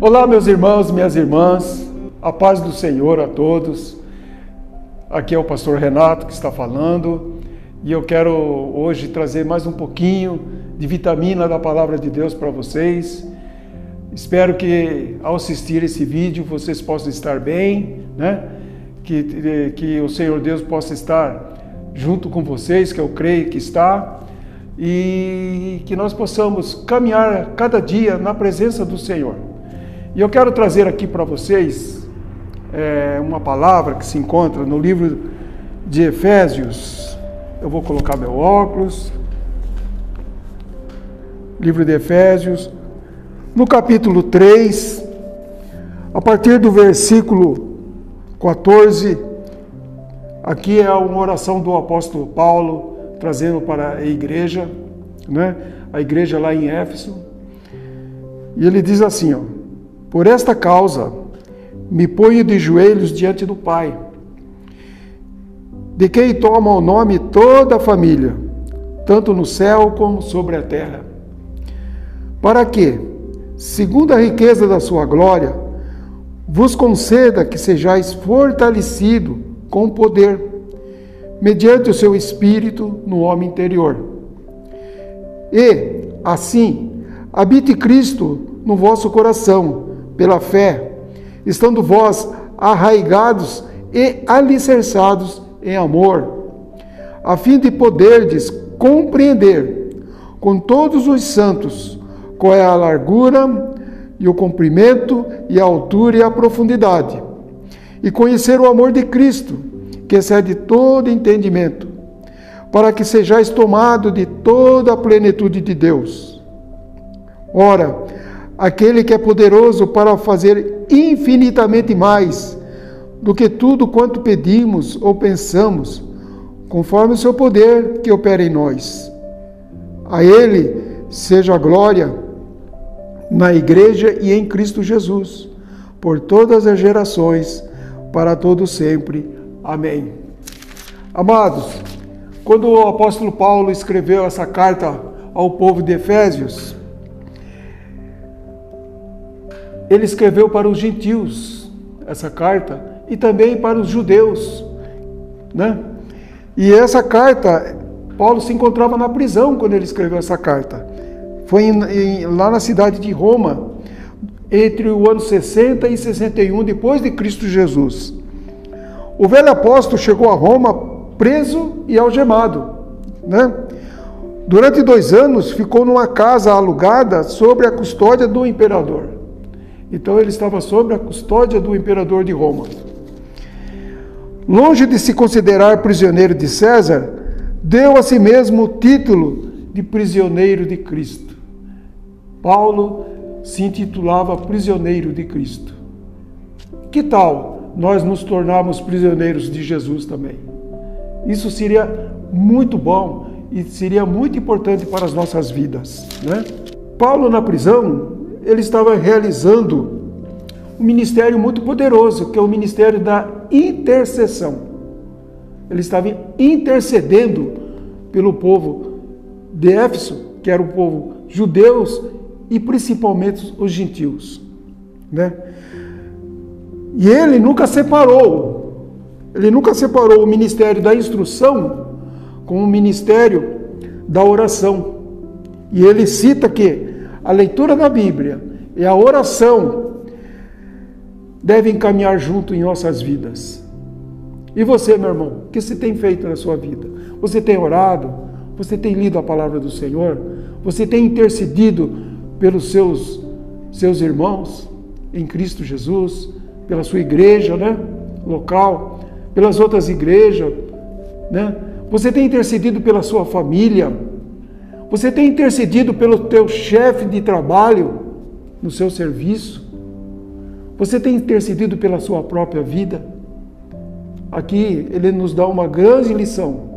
Olá, meus irmãos, minhas irmãs, a paz do Senhor a todos. Aqui é o pastor Renato que está falando e eu quero hoje trazer mais um pouquinho de vitamina da palavra de Deus para vocês. Espero que ao assistir esse vídeo vocês possam estar bem, né? Que, que o Senhor Deus possa estar junto com vocês, que eu creio que está, e que nós possamos caminhar cada dia na presença do Senhor. E eu quero trazer aqui para vocês é, uma palavra que se encontra no livro de Efésios. Eu vou colocar meu óculos. Livro de Efésios, no capítulo 3, a partir do versículo 14, aqui é uma oração do apóstolo Paulo, trazendo para a igreja, né? a igreja lá em Éfeso. E ele diz assim: ó, Por esta causa me ponho de joelhos diante do Pai, de quem toma o nome toda a família, tanto no céu como sobre a terra, para que, segundo a riqueza da sua glória, vos conceda que sejais fortalecido com poder, mediante o seu espírito no homem interior. E, assim, habite Cristo no vosso coração, pela fé, estando vós arraigados e alicerçados em amor, a fim de poderdes compreender com todos os santos qual é a largura e o comprimento e a altura e a profundidade, e conhecer o amor de Cristo, que excede todo entendimento, para que sejais tomado de toda a plenitude de Deus. Ora, aquele que é poderoso para fazer infinitamente mais do que tudo quanto pedimos ou pensamos, conforme o seu poder que opera em nós. A Ele seja a glória na Igreja e em Cristo Jesus, por todas as gerações, para todos sempre. Amém. Amados, quando o apóstolo Paulo escreveu essa carta ao povo de Efésios, ele escreveu para os gentios essa carta e também para os judeus, né? E essa carta, Paulo se encontrava na prisão quando ele escreveu essa carta. Foi em, em, lá na cidade de Roma, entre o ano 60 e 61 depois de Cristo Jesus. O velho apóstolo chegou a Roma preso e algemado, né? Durante dois anos ficou numa casa alugada sobre a custódia do imperador. Então ele estava sob a custódia do imperador de Roma. Longe de se considerar prisioneiro de César, deu a si mesmo o título de prisioneiro de Cristo. Paulo se intitulava prisioneiro de Cristo. Que tal nós nos tornarmos prisioneiros de Jesus também? Isso seria muito bom e seria muito importante para as nossas vidas, né? Paulo na prisão ele estava realizando um ministério muito poderoso, que é o ministério da intercessão. Ele estava intercedendo pelo povo de Éfeso, que era o povo judeus e principalmente os gentios, né? E ele nunca separou, ele nunca separou o ministério da instrução com o ministério da oração. E ele cita que a leitura da Bíblia e a oração devem caminhar junto em nossas vidas. E você, meu irmão, o que você tem feito na sua vida? Você tem orado? Você tem lido a palavra do Senhor? Você tem intercedido pelos seus, seus irmãos em Cristo Jesus, pela sua igreja, né? Local, pelas outras igrejas, né? Você tem intercedido pela sua família? Você tem intercedido pelo teu chefe de trabalho no seu serviço? Você tem intercedido pela sua própria vida? Aqui ele nos dá uma grande lição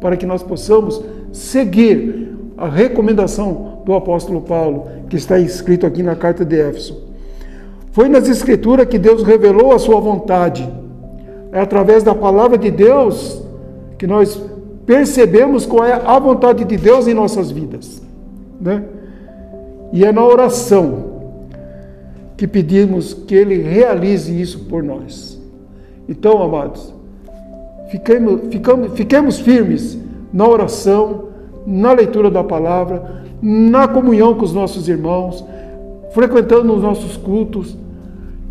para que nós possamos seguir a recomendação do apóstolo Paulo, que está escrito aqui na carta de Éfeso. Foi nas Escrituras que Deus revelou a sua vontade. É através da palavra de Deus que nós percebemos qual é a vontade de Deus em nossas vidas, né? E é na oração que pedimos que Ele realize isso por nós. Então, amados, fiquemos, fiquemos, fiquemos firmes na oração, na leitura da palavra, na comunhão com os nossos irmãos, frequentando os nossos cultos.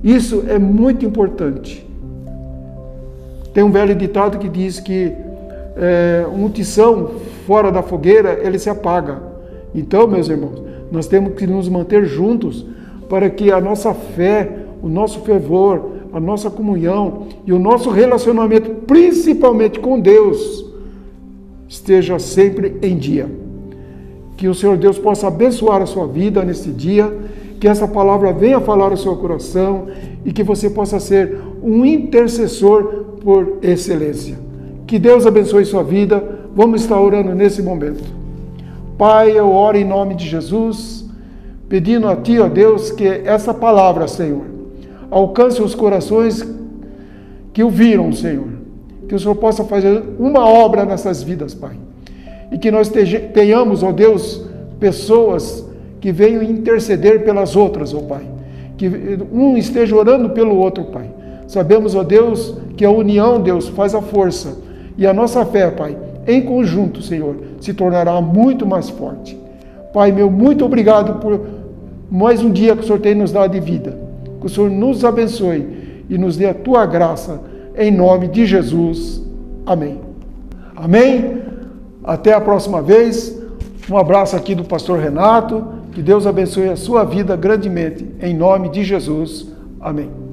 Isso é muito importante. Tem um velho ditado que diz que é, um tição fora da fogueira, ele se apaga. Então, meus irmãos, nós temos que nos manter juntos para que a nossa fé, o nosso fervor, a nossa comunhão e o nosso relacionamento, principalmente com Deus, esteja sempre em dia. Que o Senhor Deus possa abençoar a sua vida nesse dia, que essa palavra venha falar ao seu coração e que você possa ser um intercessor por excelência. Que Deus abençoe sua vida. Vamos estar orando nesse momento. Pai, eu oro em nome de Jesus, pedindo a Ti, ó Deus, que essa palavra, Senhor, alcance os corações que o viram, Senhor. Que o Senhor possa fazer uma obra nessas vidas, Pai. E que nós tenhamos, ó Deus, pessoas que venham interceder pelas outras, ó Pai. Que um esteja orando pelo outro, Pai. Sabemos, ó Deus, que a união, Deus, faz a força. E a nossa fé, Pai, em conjunto, Senhor, se tornará muito mais forte. Pai meu, muito obrigado por mais um dia que o Senhor tem nos dado de vida. Que o Senhor nos abençoe e nos dê a tua graça, em nome de Jesus. Amém. Amém. Até a próxima vez. Um abraço aqui do pastor Renato. Que Deus abençoe a sua vida grandemente, em nome de Jesus. Amém.